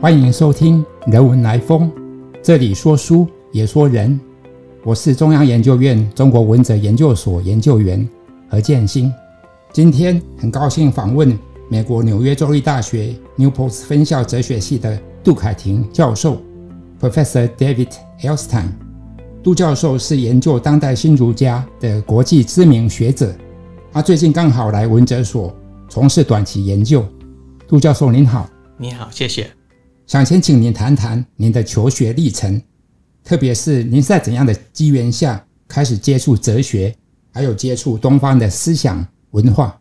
欢迎收听《人文来风》，这里说书也说人。我是中央研究院中国文哲研究所研究员何建新。今天很高兴访问美国纽约州立大学 Newport 分校哲学系的杜凯婷教授，Professor David Elstein。杜教授是研究当代新儒家的国际知名学者，他最近刚好来文哲所从事短期研究。杜教授您好，你好，谢谢。想先请您谈谈您的求学历程，特别是您是在怎样的机缘下开始接触哲学，还有接触东方的思想文化？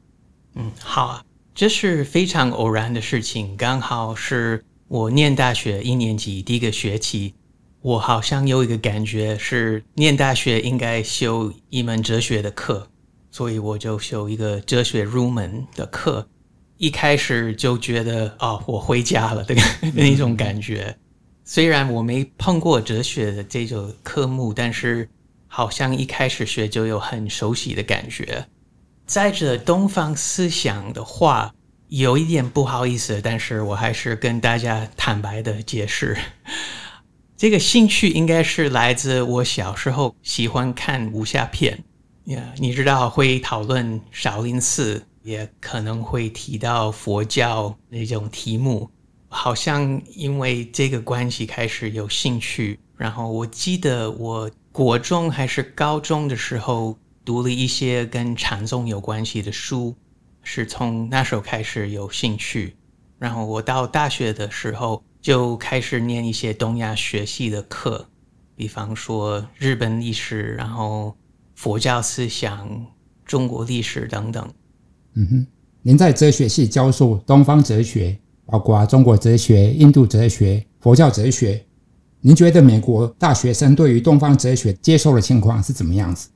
嗯，好啊，这是非常偶然的事情，刚好是我念大学一年级第一个学期，我好像有一个感觉是念大学应该修一门哲学的课，所以我就修一个哲学入门的课。一开始就觉得哦，我回家了的 那种感觉。虽然我没碰过哲学的这种科目，但是好像一开始学就有很熟悉的感觉。在这东方思想的话，有一点不好意思，但是我还是跟大家坦白的解释，这个兴趣应该是来自我小时候喜欢看武侠片呀。你知道会讨论少林寺。也可能会提到佛教那种题目，好像因为这个关系开始有兴趣。然后我记得我国中还是高中的时候读了一些跟禅宗有关系的书，是从那时候开始有兴趣。然后我到大学的时候就开始念一些东亚学系的课，比方说日本历史，然后佛教思想、中国历史等等。嗯哼，您在哲学系教授东方哲学，包括中国哲学、印度哲学、佛教哲学。您觉得美国大学生对于东方哲学接受的情况是怎么样子？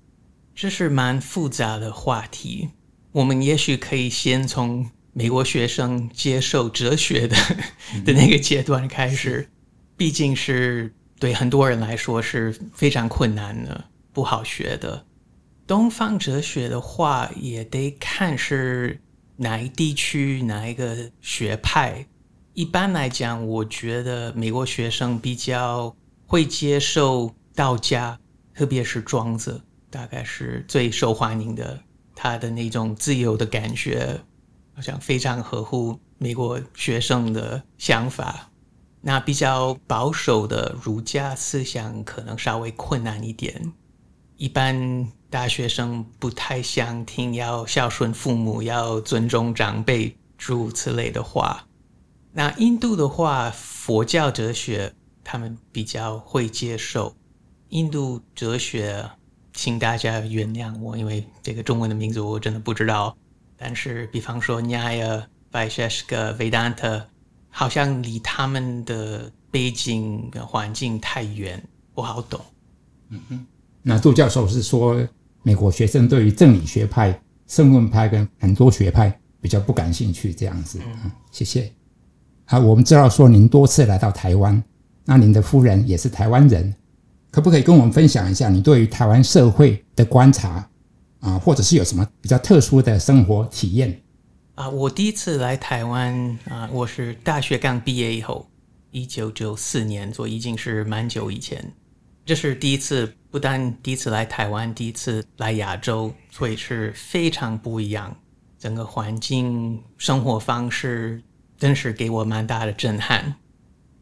这是蛮复杂的话题。我们也许可以先从美国学生接受哲学的 的那个阶段开始，毕竟是对很多人来说是非常困难的，不好学的。东方哲学的话，也得看是哪一地区、哪一个学派。一般来讲，我觉得美国学生比较会接受道家，特别是庄子，大概是最受欢迎的。他的那种自由的感觉，好像非常合乎美国学生的想法。那比较保守的儒家思想，可能稍微困难一点。一般。大学生不太想听要孝顺父母、要尊重长辈诸如此类的话。那印度的话，佛教哲学他们比较会接受。印度哲学，请大家原谅我，因为这个中文的名字我真的不知道。但是，比方说 Nyaya、v i s h e s h k a、Vedanta，好像离他们的背景环境太远，不好懂。嗯哼，那杜教授是说。美国学生对于正理学派、圣论派跟很多学派比较不感兴趣，这样子。嗯，谢谢。好，我们知道说您多次来到台湾，那您的夫人也是台湾人，可不可以跟我们分享一下你对于台湾社会的观察啊，或者是有什么比较特殊的生活体验？啊，我第一次来台湾啊，我是大学刚毕业以后，一九九四年，所以已经是蛮久以前。这是第一次，不但第一次来台湾，第一次来亚洲，所以是非常不一样。整个环境、生活方式，真是给我蛮大的震撼。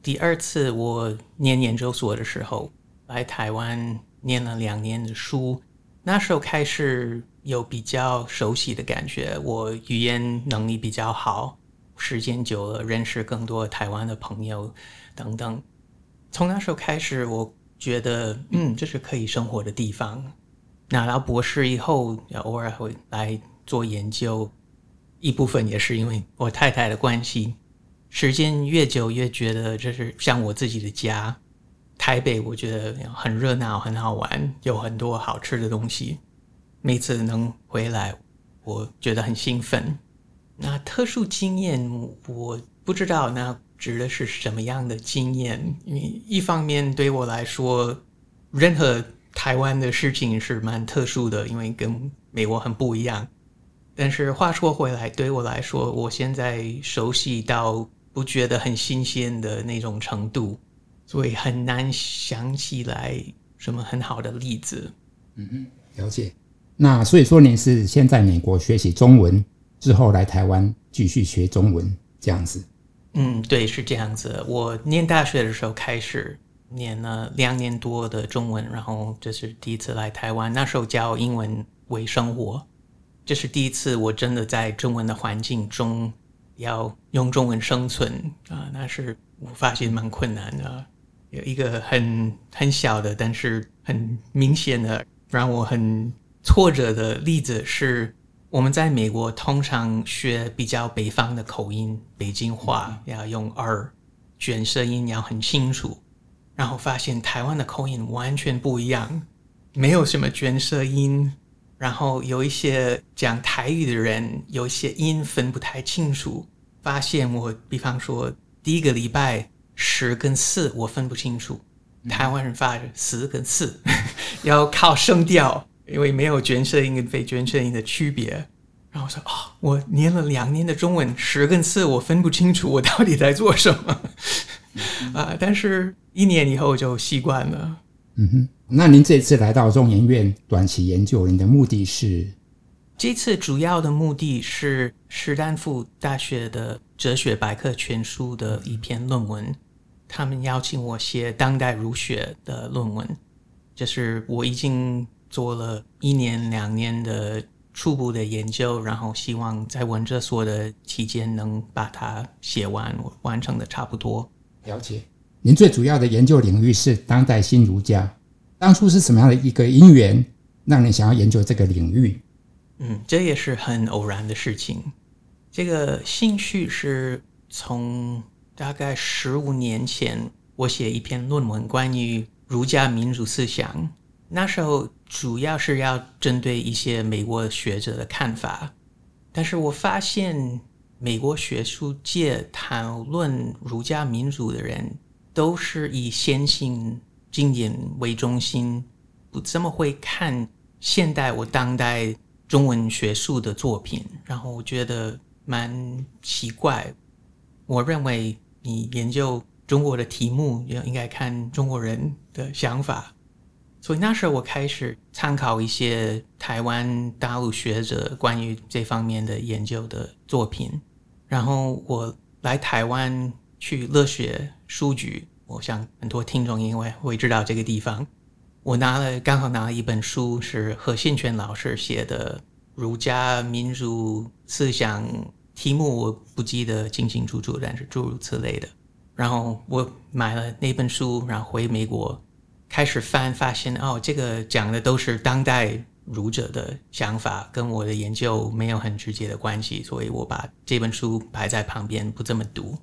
第二次我念研究所的时候，来台湾念了两年的书，那时候开始有比较熟悉的感觉，我语言能力比较好，时间久了认识更多台湾的朋友等等。从那时候开始，我。觉得嗯，这是可以生活的地方。拿到博士以后，偶尔会来做研究，一部分也是因为我太太的关系。时间越久，越觉得这是像我自己的家。台北我觉得很热闹，很好玩，有很多好吃的东西。每次能回来，我觉得很兴奋。那特殊经验，我不知道那。指的是什么样的经验？因为一方面对我来说，任何台湾的事情是蛮特殊的，因为跟美国很不一样。但是话说回来，对我来说，我现在熟悉到不觉得很新鲜的那种程度，所以很难想起来什么很好的例子。嗯嗯，了解。那所以说您是先在美国学习中文，之后来台湾继续学中文这样子？嗯，对，是这样子。我念大学的时候开始念了两年多的中文，然后这是第一次来台湾，那时候教英文为生活，这是第一次我真的在中文的环境中要用中文生存啊，那是我发现蛮困难的。有一个很很小的，但是很明显的让我很挫折的例子是。我们在美国通常学比较北方的口音，北京话要用儿，卷舌音要很清楚，然后发现台湾的口音完全不一样，没有什么卷舌音，然后有一些讲台语的人有一些音分不太清楚，发现我比方说第一个礼拜十跟四我分不清楚，台湾人发十跟四 要靠声调。因为没有卷舌音跟非卷舌音的区别，然后我说啊，我念了两年的中文，十跟四我分不清楚，我到底在做什么 啊？但是一年以后就习惯了。嗯哼，那您这次来到中研院短期研究，您的目的是？这次主要的目的是史丹福大学的哲学百科全书的一篇论文，他们邀请我写当代儒学的论文，就是我已经。做了一年两年的初步的研究，然后希望在文哲所的期间能把它写完，完成的差不多。了解。您最主要的研究领域是当代新儒家，当初是什么样的一个因缘让你想要研究这个领域？嗯，这也是很偶然的事情。这个兴趣是从大概十五年前，我写一篇论文关于儒家民主思想。那时候主要是要针对一些美国学者的看法，但是我发现美国学术界谈论儒家民主的人都是以先行经典为中心，不这么会看现代我当代中文学术的作品，然后我觉得蛮奇怪。我认为你研究中国的题目，要应该看中国人的想法。所以那时候我开始参考一些台湾大陆学者关于这方面的研究的作品，然后我来台湾去乐学书局，我想很多听众因为会知道这个地方，我拿了刚好拿了一本书，是何信全老师写的《儒家民主思想》，题目我不记得清清楚楚，但是诸如此类的。然后我买了那本书，然后回美国。开始翻，发现哦，这个讲的都是当代儒者的想法，跟我的研究没有很直接的关系，所以我把这本书摆在旁边，不这么读。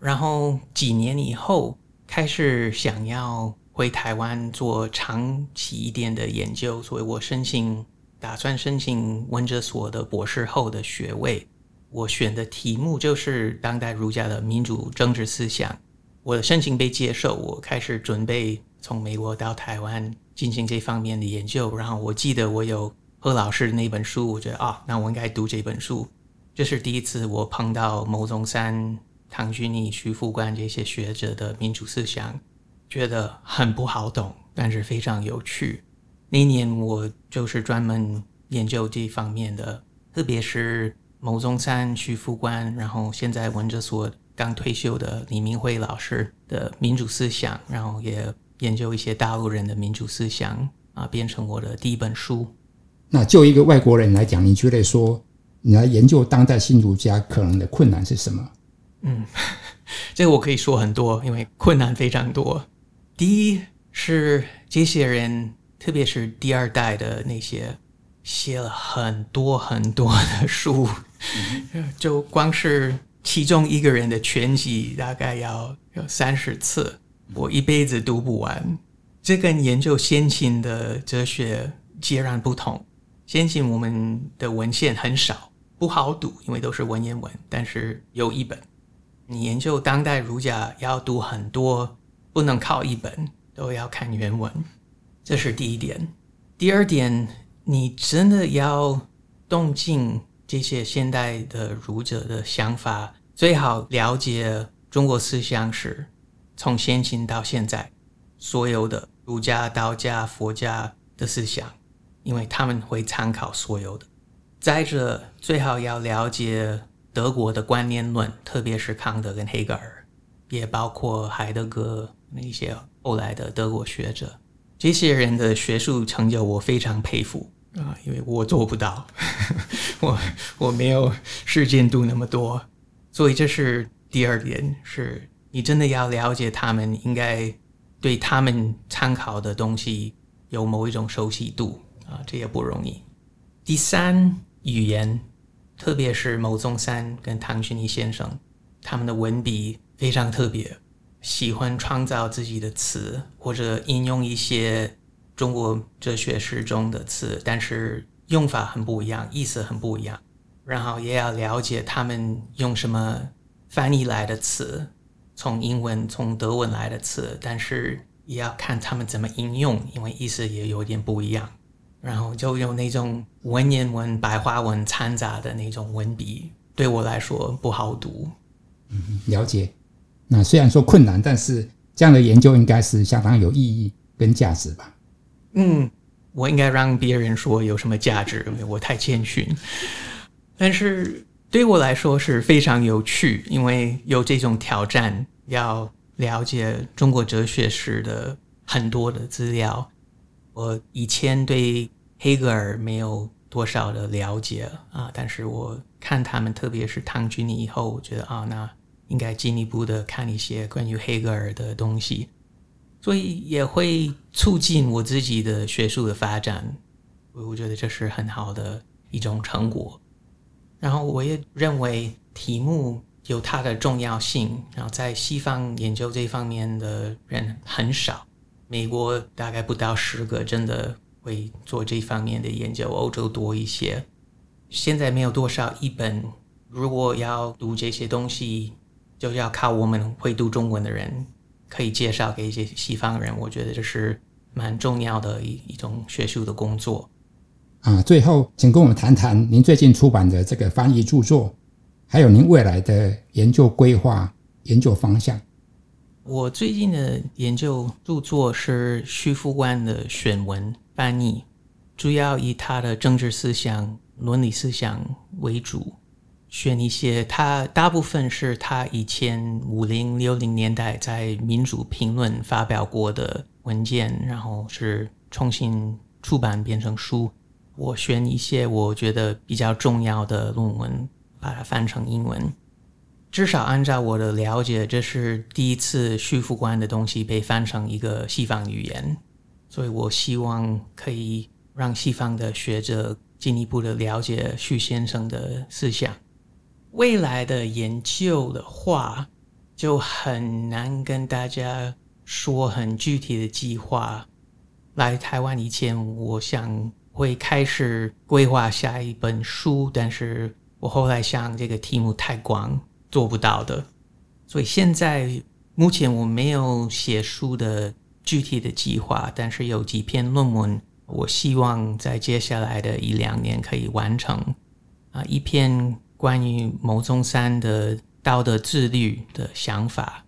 然后几年以后，开始想要回台湾做长期一点的研究，所以我申请，打算申请文哲所的博士后的学位。我选的题目就是当代儒家的民主政治思想。我的申请被接受，我开始准备。从美国到台湾进行这方面的研究，然后我记得我有何老师的那本书，我觉得啊，那我应该读这本书。这是第一次我碰到牟宗三、唐君毅、徐复观这些学者的民主思想，觉得很不好懂，但是非常有趣。那年我就是专门研究这方面的，特别是牟宗三、徐复观，然后现在文哲所刚退休的李明辉老师的民主思想，然后也。研究一些大陆人的民主思想啊，变成我的第一本书。那就一个外国人来讲，你觉得说你来研究当代新儒家可能的困难是什么？嗯，这个我可以说很多，因为困难非常多。第一是这些人，特别是第二代的那些，写了很多很多的书，就光是其中一个人的全集，大概要有三十次。我一辈子读不完，这跟研究先秦的哲学截然不同。先秦我们的文献很少，不好读，因为都是文言文。但是有一本，你研究当代儒家要读很多，不能靠一本，都要看原文。这是第一点。第二点，你真的要动进这些现代的儒者的想法，最好了解中国思想史从先秦到现在所有的儒家、道家、佛家的思想，因为他们会参考所有的。再者，最好要了解德国的观念论，特别是康德跟黑格尔，也包括海德格那些后来的德国学者。这些人的学术成就我非常佩服啊，因为我做不到，我我没有时间读那么多，所以这是第二点，是你真的要了解他们，应该对他们参考的东西有某一种熟悉度啊，这也不容易。第三，语言，特别是牟宗三跟唐玄尼先生，他们的文笔非常特别。喜欢创造自己的词，或者引用一些中国哲学史中的词，但是用法很不一样，意思很不一样。然后也要了解他们用什么翻译来的词，从英文、从德文来的词，但是也要看他们怎么应用，因为意思也有点不一样。然后就用那种文言文、白话文掺杂的那种文笔，对我来说不好读。嗯，了解。那虽然说困难，但是这样的研究应该是相当有意义跟价值吧？嗯，我应该让别人说有什么价值，我太谦逊。但是对我来说是非常有趣，因为有这种挑战，要了解中国哲学史的很多的资料。我以前对黑格尔没有多少的了解啊，但是我看他们，特别是唐君尼以后，我觉得啊，那。应该进一步的看一些关于黑格尔的东西，所以也会促进我自己的学术的发展。我我觉得这是很好的一种成果。然后我也认为题目有它的重要性。然后在西方研究这方面的人很少，美国大概不到十个真的会做这方面的研究，欧洲多一些。现在没有多少一本，如果要读这些东西。就要靠我们会读中文的人，可以介绍给一些西方人。我觉得这是蛮重要的一一种学术的工作。啊，最后，请跟我们谈谈您最近出版的这个翻译著作，还有您未来的研究规划、研究方向。我最近的研究著作是徐复观的选文翻译，主要以他的政治思想、伦理思想为主。选一些，他大部分是他以前五零六零年代在《民主评论》发表过的文件，然后是重新出版变成书。我选一些我觉得比较重要的论文，把它翻成英文。至少按照我的了解，这是第一次徐复观的东西被翻成一个西方语言，所以我希望可以让西方的学者进一步的了解徐先生的思想。未来的研究的话，就很难跟大家说很具体的计划。来台湾以前，我想会开始规划下一本书，但是我后来想这个题目太广，做不到的。所以现在目前我没有写书的具体的计划，但是有几篇论文，我希望在接下来的一两年可以完成。啊，一篇。关于牟宗三的道德自律的想法，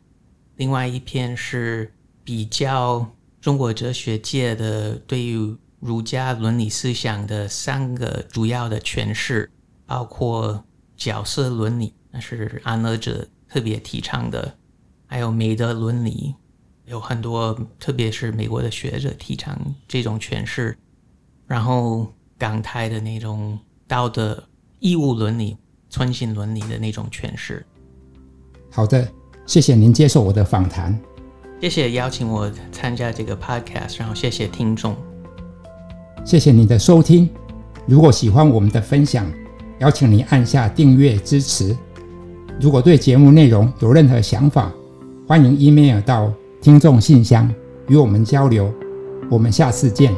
另外一篇是比较中国哲学界的对于儒家伦理思想的三个主要的诠释，包括角色伦理，那是安乐者特别提倡的，还有美德伦理，有很多特别是美国的学者提倡这种诠释，然后港台的那种道德义务伦理。存信伦理的那种诠释。好的，谢谢您接受我的访谈。谢谢邀请我参加这个 podcast，然后谢谢听众。谢谢你的收听。如果喜欢我们的分享，邀请你按下订阅支持。如果对节目内容有任何想法，欢迎 email 到听众信箱与我们交流。我们下次见。